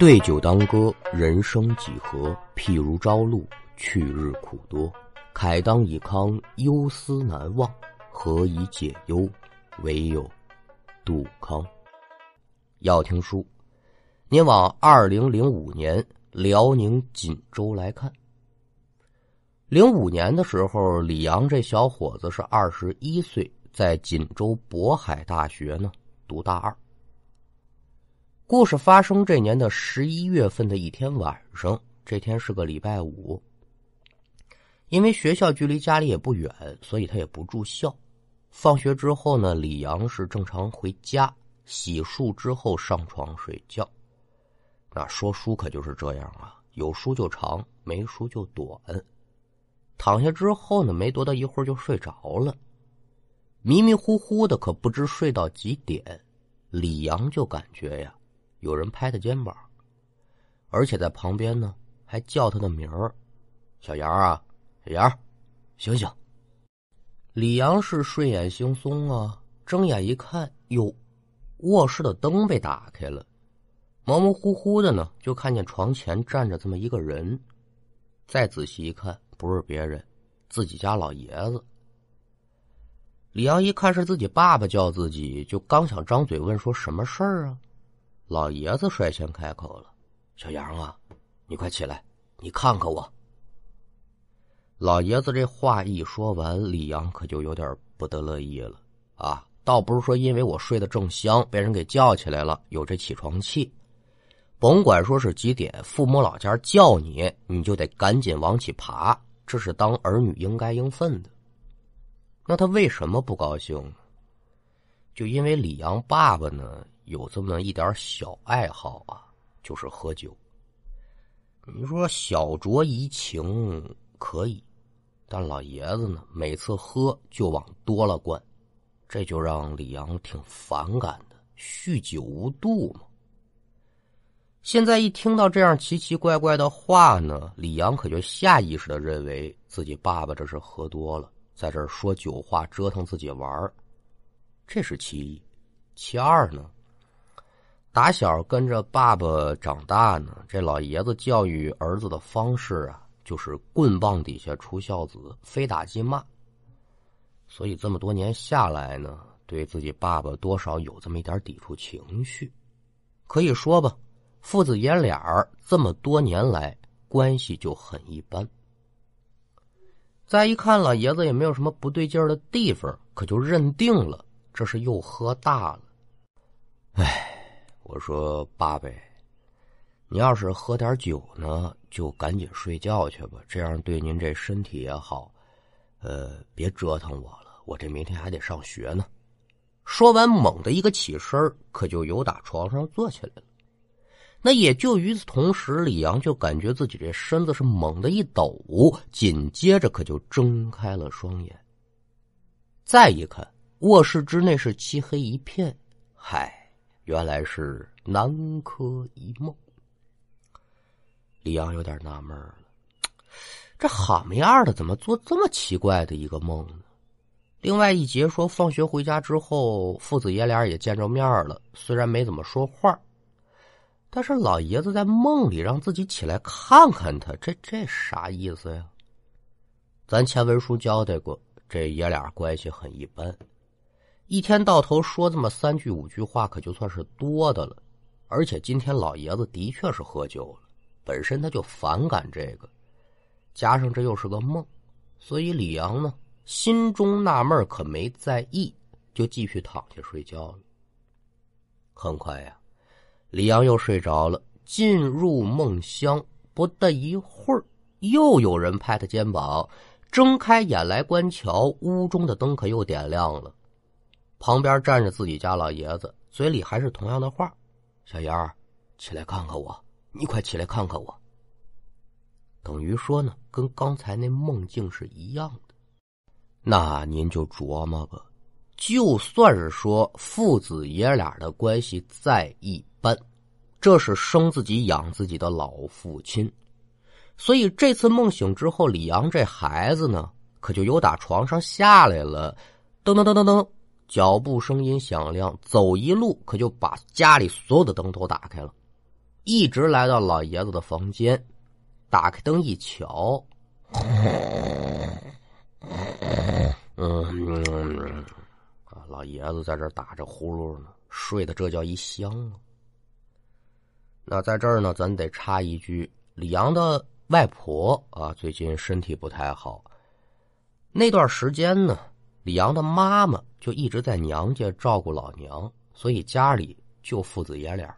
对酒当歌，人生几何？譬如朝露，去日苦多。慨当以慷，忧思难忘。何以解忧？唯有杜康。要听书，您往二零零五年辽宁锦州来看。零五年的时候，李阳这小伙子是二十一岁，在锦州渤海大学呢读大二。故事发生这年的十一月份的一天晚上，这天是个礼拜五。因为学校距离家里也不远，所以他也不住校。放学之后呢，李阳是正常回家，洗漱之后上床睡觉。那说书可就是这样啊，有书就长，没书就短。躺下之后呢，没多大一会儿就睡着了，迷迷糊糊的，可不知睡到几点。李阳就感觉呀。有人拍他肩膀，而且在旁边呢，还叫他的名儿：“小杨啊，小杨，醒醒！”李阳是睡眼惺忪啊，睁眼一看，哟，卧室的灯被打开了，模模糊糊的呢，就看见床前站着这么一个人。再仔细一看，不是别人，自己家老爷子。李阳一看是自己爸爸叫自己，就刚想张嘴问说什么事儿啊。老爷子率先开口了：“小杨啊，你快起来，你看看我。”老爷子这话一说完，李阳可就有点不得乐意了啊！倒不是说因为我睡得正香，被人给叫起来了，有这起床气。甭管说是几点，父母老家叫你，你就得赶紧往起爬，这是当儿女应该应分的。那他为什么不高兴？就因为李阳爸爸呢？有这么一点小爱好啊，就是喝酒。你说小酌怡情可以，但老爷子呢，每次喝就往多了灌，这就让李阳挺反感的。酗酒无度嘛。现在一听到这样奇奇怪怪的话呢，李阳可就下意识的认为自己爸爸这是喝多了，在这儿说酒话折腾自己玩这是其一。其二呢？打小跟着爸爸长大呢，这老爷子教育儿子的方式啊，就是棍棒底下出孝子，非打即骂。所以这么多年下来呢，对自己爸爸多少有这么一点抵触情绪。可以说吧，父子爷俩这么多年来关系就很一般。再一看老爷子也没有什么不对劲的地方，可就认定了这是又喝大了。唉。我说：“爸爸，你要是喝点酒呢，就赶紧睡觉去吧，这样对您这身体也好。呃，别折腾我了，我这明天还得上学呢。”说完，猛的一个起身，可就由打床上坐起来了。那也就与此同时，李阳就感觉自己这身子是猛的一抖，紧接着可就睁开了双眼。再一看，卧室之内是漆黑一片，嗨。原来是南柯一梦，李阳有点纳闷了，这好么样的怎么做这么奇怪的一个梦呢？另外一节说，放学回家之后，父子爷俩也见着面了，虽然没怎么说话，但是老爷子在梦里让自己起来看看他，这这啥意思呀？咱前文书交代过，这爷俩关系很一般。一天到头说这么三句五句话，可就算是多的了。而且今天老爷子的确是喝酒了，本身他就反感这个，加上这又是个梦，所以李阳呢心中纳闷，可没在意，就继续躺下睡觉了。很快呀，李阳又睡着了，进入梦乡。不大一会儿，又有人拍他肩膀，睁开眼来观瞧，屋中的灯可又点亮了。旁边站着自己家老爷子，嘴里还是同样的话：“小杨，起来看看我，你快起来看看我。”等于说呢，跟刚才那梦境是一样的。那您就琢磨吧，就算是说父子爷俩的关系再一般，这是生自己养自己的老父亲，所以这次梦醒之后，李阳这孩子呢，可就由打床上下来了，噔噔噔噔噔。脚步声音响亮，走一路可就把家里所有的灯都打开了，一直来到老爷子的房间，打开灯一瞧，嗯，啊，老爷子在这打着呼噜呢，睡得这叫一香啊。那在这儿呢，咱得插一句，李阳的外婆啊，最近身体不太好，那段时间呢，李阳的妈妈就一直在娘家照顾老娘，所以家里就父子爷俩。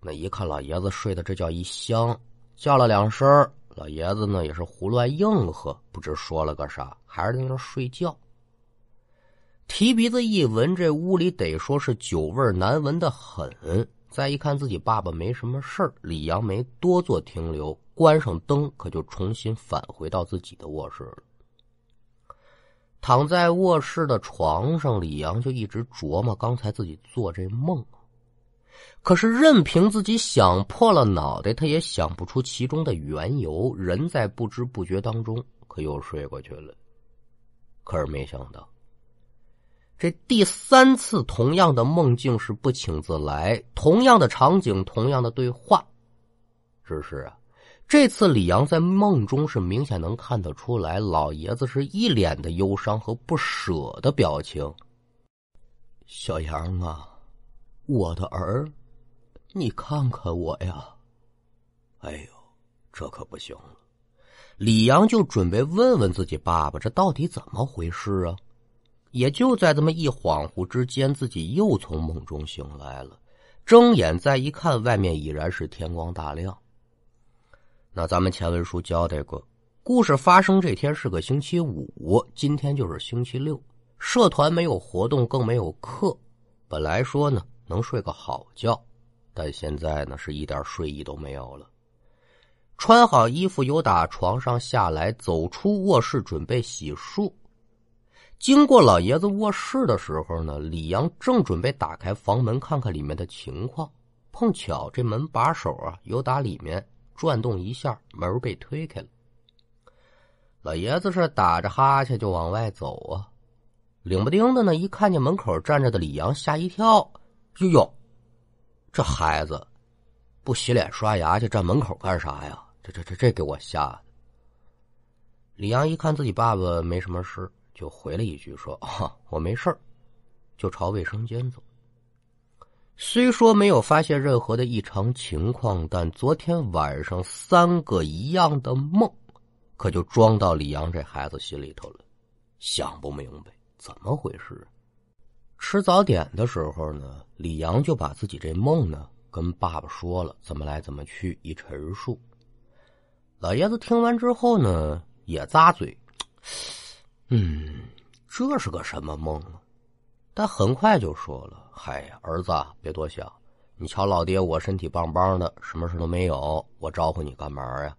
那一看老爷子睡的这叫一香，叫了两声，老爷子呢也是胡乱应和，不知说了个啥，还是在那睡觉。提鼻子一闻，这屋里得说是酒味难闻的很。再一看自己爸爸没什么事儿，李阳没多做停留，关上灯，可就重新返回到自己的卧室了。躺在卧室的床上，李阳就一直琢磨刚才自己做这梦。可是，任凭自己想破了脑袋，他也想不出其中的缘由。人在不知不觉当中，可又睡过去了。可是没想到，这第三次同样的梦境是不请自来，同样的场景，同样的对话。只是啊，这次李阳在梦中是明显能看得出来，老爷子是一脸的忧伤和不舍的表情。小杨啊，我的儿。你看看我呀，哎呦，这可不行了！李阳就准备问问自己爸爸，这到底怎么回事啊？也就在这么一恍惚之间，自己又从梦中醒来了。睁眼再一看，外面已然是天光大亮。那咱们前文书交代过，故事发生这天是个星期五，今天就是星期六，社团没有活动，更没有课。本来说呢，能睡个好觉。但现在呢，是一点睡意都没有了。穿好衣服，由打床上下来，走出卧室，准备洗漱。经过老爷子卧室的时候呢，李阳正准备打开房门看看里面的情况，碰巧这门把手啊，由打里面转动一下，门被推开了。老爷子是打着哈欠就往外走啊，领不丁的呢，一看见门口站着的李阳，吓一跳，哟哟！这孩子不洗脸刷牙去站门口干啥呀？这这这这给我吓的！李阳一看自己爸爸没什么事，就回了一句说：“啊，我没事就朝卫生间走。虽说没有发现任何的异常情况，但昨天晚上三个一样的梦，可就装到李阳这孩子心里头了。想不明白怎么回事。吃早点的时候呢，李阳就把自己这梦呢跟爸爸说了，怎么来怎么去一陈述。老爷子听完之后呢，也咂嘴，嗯，这是个什么梦啊？但很快就说了：“嗨呀，儿子，别多想。你瞧老爹我身体棒棒的，什么事都没有，我招呼你干嘛呀？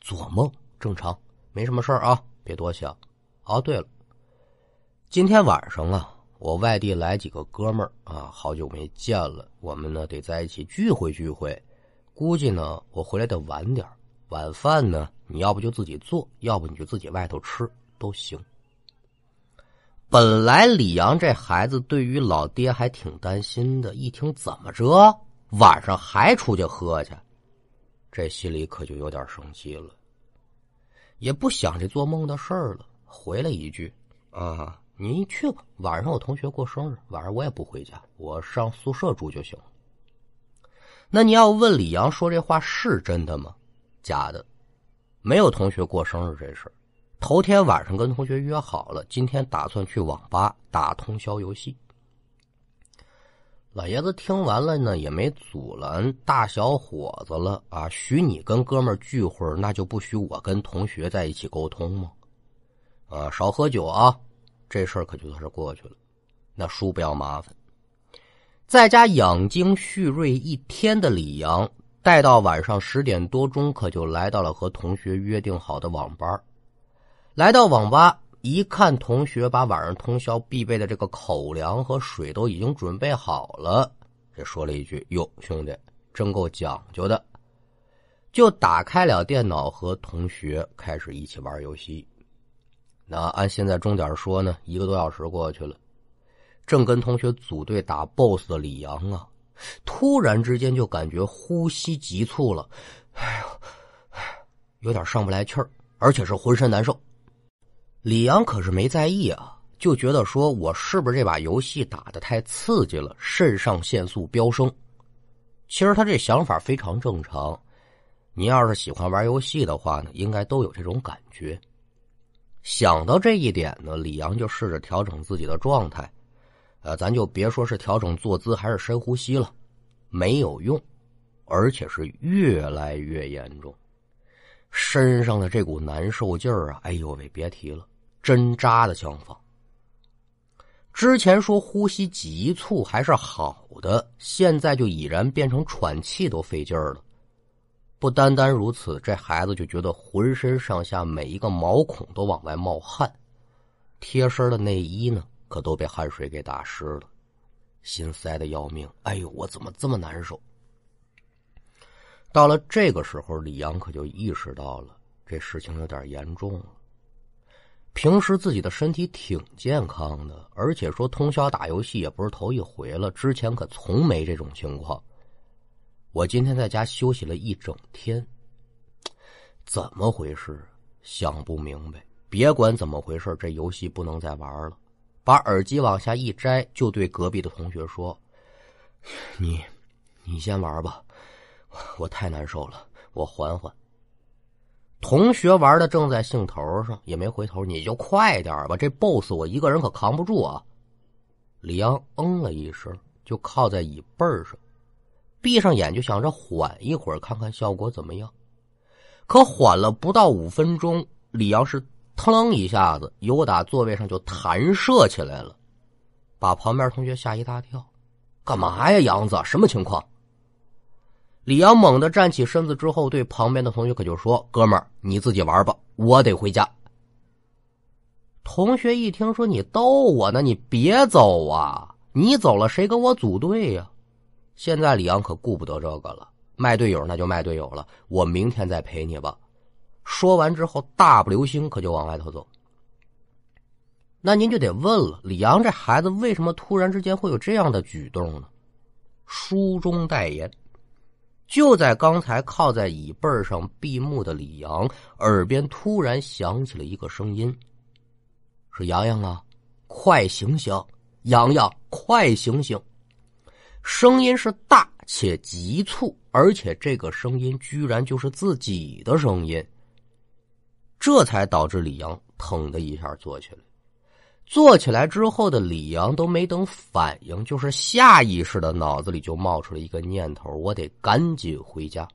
做梦正常，没什么事啊，别多想。哦，对了，今天晚上啊。”我外地来几个哥们儿啊，好久没见了，我们呢得在一起聚会聚会。估计呢我回来的晚点晚饭呢你要不就自己做，要不你就自己外头吃都行。本来李阳这孩子对于老爹还挺担心的，一听怎么着晚上还出去喝去，这心里可就有点生气了，也不想这做梦的事儿了，回了一句啊。你去吧，晚上我同学过生日，晚上我也不回家，我上宿舍住就行。那你要问李阳说这话是真的吗？假的，没有同学过生日这事头天晚上跟同学约好了，今天打算去网吧打通宵游戏。老爷子听完了呢，也没阻拦大小伙子了啊，许你跟哥们聚会，那就不许我跟同学在一起沟通吗？啊，少喝酒啊。这事儿可就算是过去了，那叔不要麻烦，在家养精蓄锐一天的李阳，待到晚上十点多钟，可就来到了和同学约定好的网吧。来到网吧，一看同学把晚上通宵必备的这个口粮和水都已经准备好了，这说了一句：“哟，兄弟，真够讲究的。”就打开了电脑，和同学开始一起玩游戏。那按现在钟点说呢，一个多小时过去了，正跟同学组队打 BOSS 的李阳啊，突然之间就感觉呼吸急促了，哎呦，有点上不来气儿，而且是浑身难受。李阳可是没在意啊，就觉得说我是不是这把游戏打的太刺激了，肾上腺素飙升。其实他这想法非常正常，你要是喜欢玩游戏的话呢，应该都有这种感觉。想到这一点呢，李阳就试着调整自己的状态。呃，咱就别说是调整坐姿还是深呼吸了，没有用，而且是越来越严重。身上的这股难受劲儿啊，哎呦喂，别提了，针扎的像放。之前说呼吸急促还是好的，现在就已然变成喘气都费劲儿了。不单单如此，这孩子就觉得浑身上下每一个毛孔都往外冒汗，贴身的内衣呢。可都被汗水给打湿了，心塞的要命。哎呦，我怎么这么难受？到了这个时候，李阳可就意识到了这事情有点严重了。平时自己的身体挺健康的，而且说通宵打游戏也不是头一回了，之前可从没这种情况。我今天在家休息了一整天，怎么回事？想不明白。别管怎么回事，这游戏不能再玩了。把耳机往下一摘，就对隔壁的同学说：“你，你先玩吧，我太难受了，我缓缓。”同学玩的正在兴头上，也没回头。你就快点吧，这 BOSS 我一个人可扛不住啊！李阳嗯了一声，就靠在椅背上，闭上眼就想着缓一会儿，看看效果怎么样。可缓了不到五分钟，李阳是。腾一下子，由打座位上就弹射起来了，把旁边同学吓一大跳。干嘛呀，杨子？什么情况？李阳猛地站起身子之后，对旁边的同学可就说：“哥们儿，你自己玩吧，我得回家。”同学一听说你逗我呢，你别走啊！你走了，谁跟我组队呀？现在李阳可顾不得这个了，卖队友那就卖队友了，我明天再陪你吧。说完之后，大步流星可就往外头走。那您就得问了，李阳这孩子为什么突然之间会有这样的举动呢？书中代言，就在刚才靠在椅背上闭目的李阳耳边突然响起了一个声音：“是洋洋啊，快醒醒！洋洋，快醒醒！”声音是大且急促，而且这个声音居然就是自己的声音。这才导致李阳腾的一下坐起来，坐起来之后的李阳都没等反应，就是下意识的脑子里就冒出了一个念头：我得赶紧回家，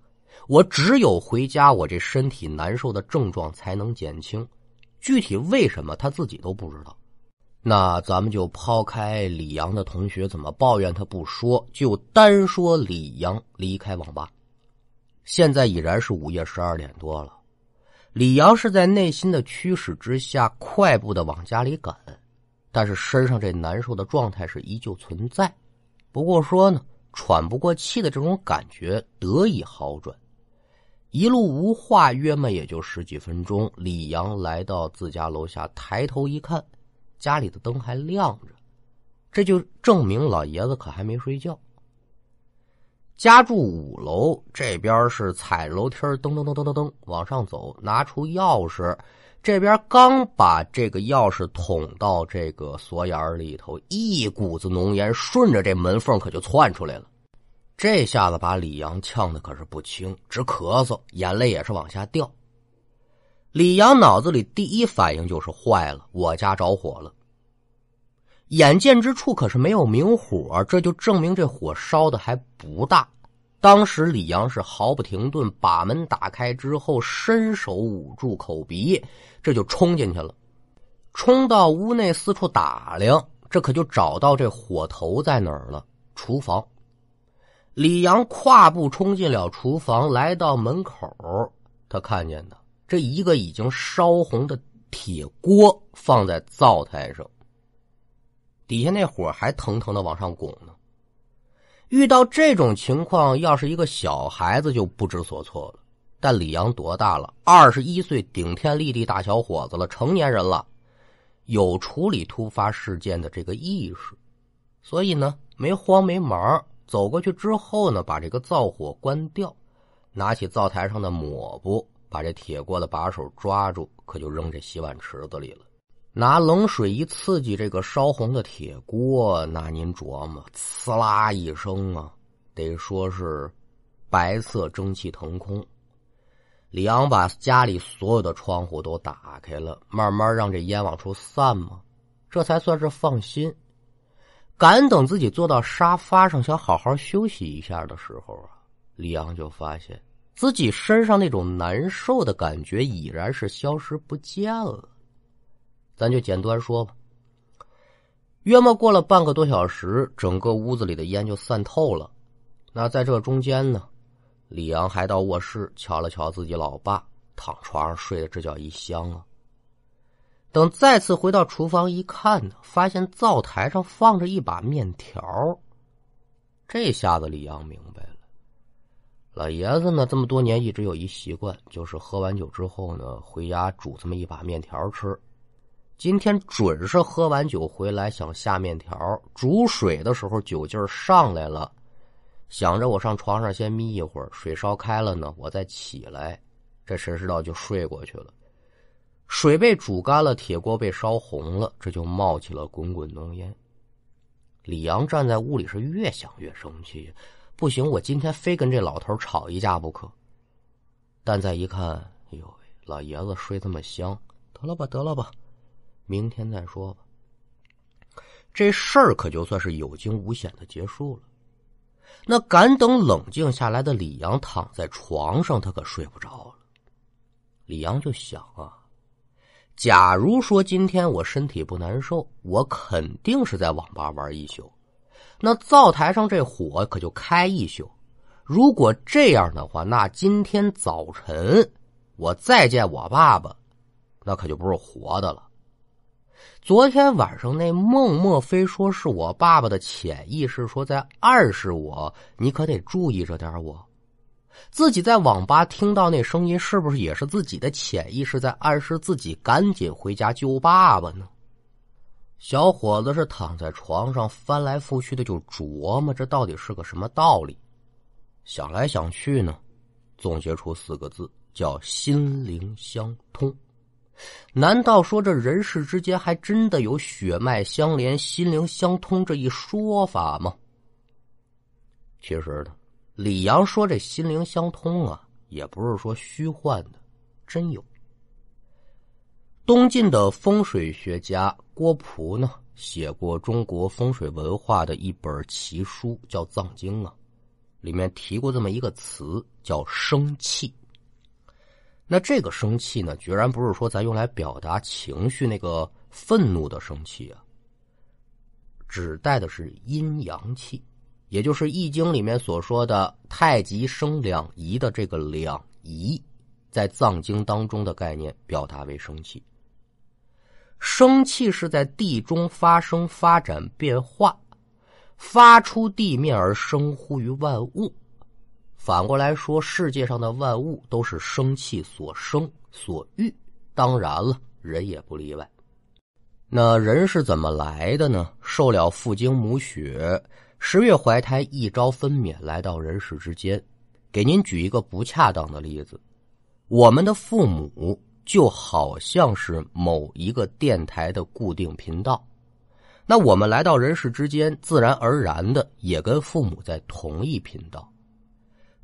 我只有回家，我这身体难受的症状才能减轻。具体为什么他自己都不知道。那咱们就抛开李阳的同学怎么抱怨他不说，就单说李阳离开网吧。现在已然是午夜十二点多了。李阳是在内心的驱使之下，快步的往家里赶，但是身上这难受的状态是依旧存在。不过说呢，喘不过气的这种感觉得以好转。一路无话，约么也就十几分钟。李阳来到自家楼下，抬头一看，家里的灯还亮着，这就证明老爷子可还没睡觉。家住五楼，这边是踩楼梯噔噔噔噔噔噔往上走，拿出钥匙，这边刚把这个钥匙捅到这个锁眼里头，一股子浓烟顺着这门缝可就窜出来了。这下子把李阳呛的可是不轻，直咳嗽，眼泪也是往下掉。李阳脑子里第一反应就是坏了，我家着火了。眼见之处可是没有明火，这就证明这火烧的还不大。当时李阳是毫不停顿，把门打开之后，伸手捂住口鼻，这就冲进去了。冲到屋内四处打量，这可就找到这火头在哪儿了——厨房。李阳跨步冲进了厨房，来到门口，他看见的这一个已经烧红的铁锅放在灶台上。底下那火还腾腾的往上拱呢。遇到这种情况，要是一个小孩子就不知所措了。但李阳多大了？二十一岁，顶天立地大小伙子了，成年人了，有处理突发事件的这个意识，所以呢，没慌没忙，走过去之后呢，把这个灶火关掉，拿起灶台上的抹布，把这铁锅的把手抓住，可就扔这洗碗池子里了。拿冷水一刺激这个烧红的铁锅，那您琢磨，呲啦一声啊，得说是白色蒸汽腾空。李昂把家里所有的窗户都打开了，慢慢让这烟往出散嘛，这才算是放心。敢等自己坐到沙发上想好好休息一下的时候啊，李昂就发现自己身上那种难受的感觉已然是消失不见了。咱就简单说吧，约莫过了半个多小时，整个屋子里的烟就散透了。那在这中间呢？李阳还到卧室瞧了瞧自己老爸，躺床上睡得这叫一香啊。等再次回到厨房一看呢，发现灶台上放着一把面条。这下子李阳明白了，老爷子呢这么多年一直有一习惯，就是喝完酒之后呢，回家煮这么一把面条吃。今天准是喝完酒回来想下面条，煮水的时候酒劲上来了。想着我上床上先眯一会儿，水烧开了呢，我再起来。这谁知道就睡过去了。水被煮干了，铁锅被烧红了，这就冒起了滚滚浓烟。李阳站在屋里是越想越生气，不行，我今天非跟这老头吵一架不可。但再一看，哎呦，老爷子睡这么香，得了吧，得了吧，明天再说吧。这事儿可就算是有惊无险的结束了。那敢等冷静下来的李阳躺在床上，他可睡不着了。李阳就想啊，假如说今天我身体不难受，我肯定是在网吧玩一宿，那灶台上这火可就开一宿。如果这样的话，那今天早晨我再见我爸爸，那可就不是活的了。昨天晚上那梦，莫非说是我爸爸的潜意识说在暗示我，你可得注意着点我。自己在网吧听到那声音，是不是也是自己的潜意识在暗示自己赶紧回家救爸爸呢？小伙子是躺在床上翻来覆去的就琢磨，这到底是个什么道理？想来想去呢，总结出四个字，叫心灵相通。难道说这人世之间还真的有血脉相连、心灵相通这一说法吗？其实呢，李阳说这心灵相通啊，也不是说虚幻的，真有。东晋的风水学家郭璞呢，写过中国风水文化的一本奇书，叫《藏经》啊，里面提过这么一个词，叫生气。那这个生气呢，决然不是说咱用来表达情绪那个愤怒的生气啊，指代的是阴阳气，也就是《易经》里面所说的“太极生两仪”的这个两仪，在藏经当中的概念表达为生气。生气是在地中发生、发展、变化，发出地面而生乎于万物。反过来说，世界上的万物都是生气所生所育，当然了，人也不例外。那人是怎么来的呢？受了父精母血，十月怀胎，一朝分娩，来到人世之间。给您举一个不恰当的例子，我们的父母就好像是某一个电台的固定频道，那我们来到人世之间，自然而然的也跟父母在同一频道。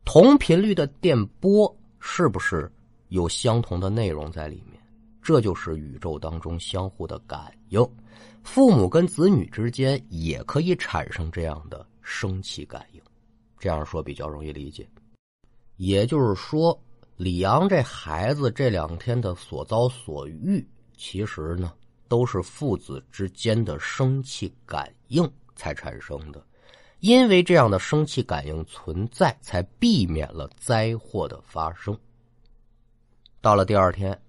同频率的电波是不是有相同的内容在里面？这就是宇宙当中相互的感应。父母跟子女之间也可以产生这样的生气感应。这样说比较容易理解。也就是说，李阳这孩子这两天的所遭所遇，其实呢都是父子之间的生气感应才产生的。因为这样的生气感应存在，才避免了灾祸的发生。到了第二天，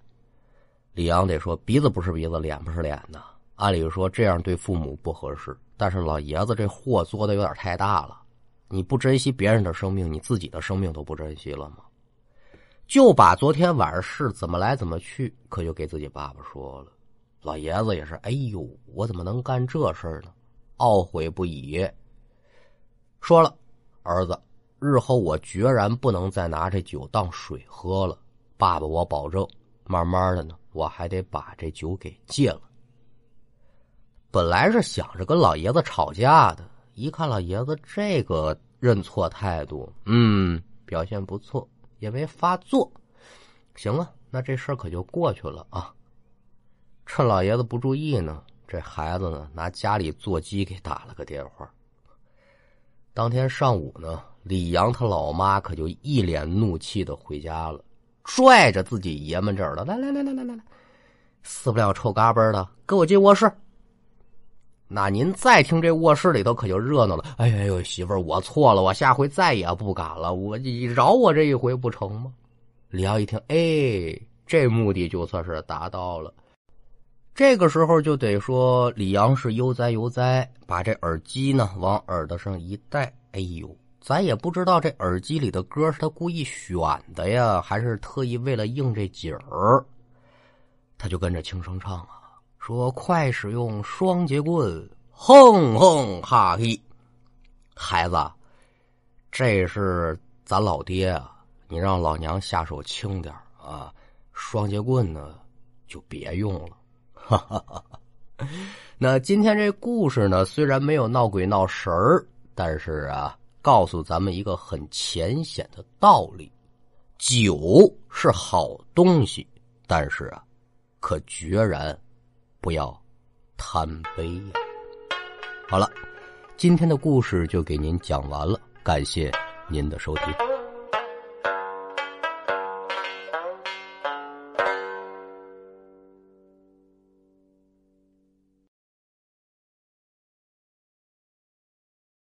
李阳得说鼻子不是鼻子，脸不是脸呐。按理说这样对父母不合适，但是老爷子这祸做的有点太大了。你不珍惜别人的生命，你自己的生命都不珍惜了吗？就把昨天晚上事怎么来怎么去，可就给自己爸爸说了。老爷子也是，哎呦，我怎么能干这事呢？懊悔不已。说了，儿子，日后我决然不能再拿这酒当水喝了。爸爸，我保证，慢慢的呢，我还得把这酒给戒了。本来是想着跟老爷子吵架的，一看老爷子这个认错态度，嗯，表现不错，也没发作，行了，那这事儿可就过去了啊。趁老爷子不注意呢，这孩子呢拿家里座机给打了个电话。当天上午呢，李阳他老妈可就一脸怒气的回家了，拽着自己爷们这儿的，来来来来来来来，死不了臭嘎嘣的，给我进卧室。那您再听这卧室里头可就热闹了。哎呦呦，媳妇儿，我错了，我下回再也不敢了，我你饶我这一回不成吗？李阳一听，哎，这目的就算是达到了。这个时候就得说李阳是悠哉悠哉，把这耳机呢往耳朵上一戴。哎呦，咱也不知道这耳机里的歌是他故意选的呀，还是特意为了应这景儿。他就跟着轻声唱啊，说：“快使用双节棍，哼哼哈嘿。”孩子，这是咱老爹啊，你让老娘下手轻点啊，双节棍呢就别用了。哈哈哈！哈那今天这故事呢，虽然没有闹鬼闹神儿，但是啊，告诉咱们一个很浅显的道理：酒是好东西，但是啊，可决然不要贪杯呀。好了，今天的故事就给您讲完了，感谢您的收听。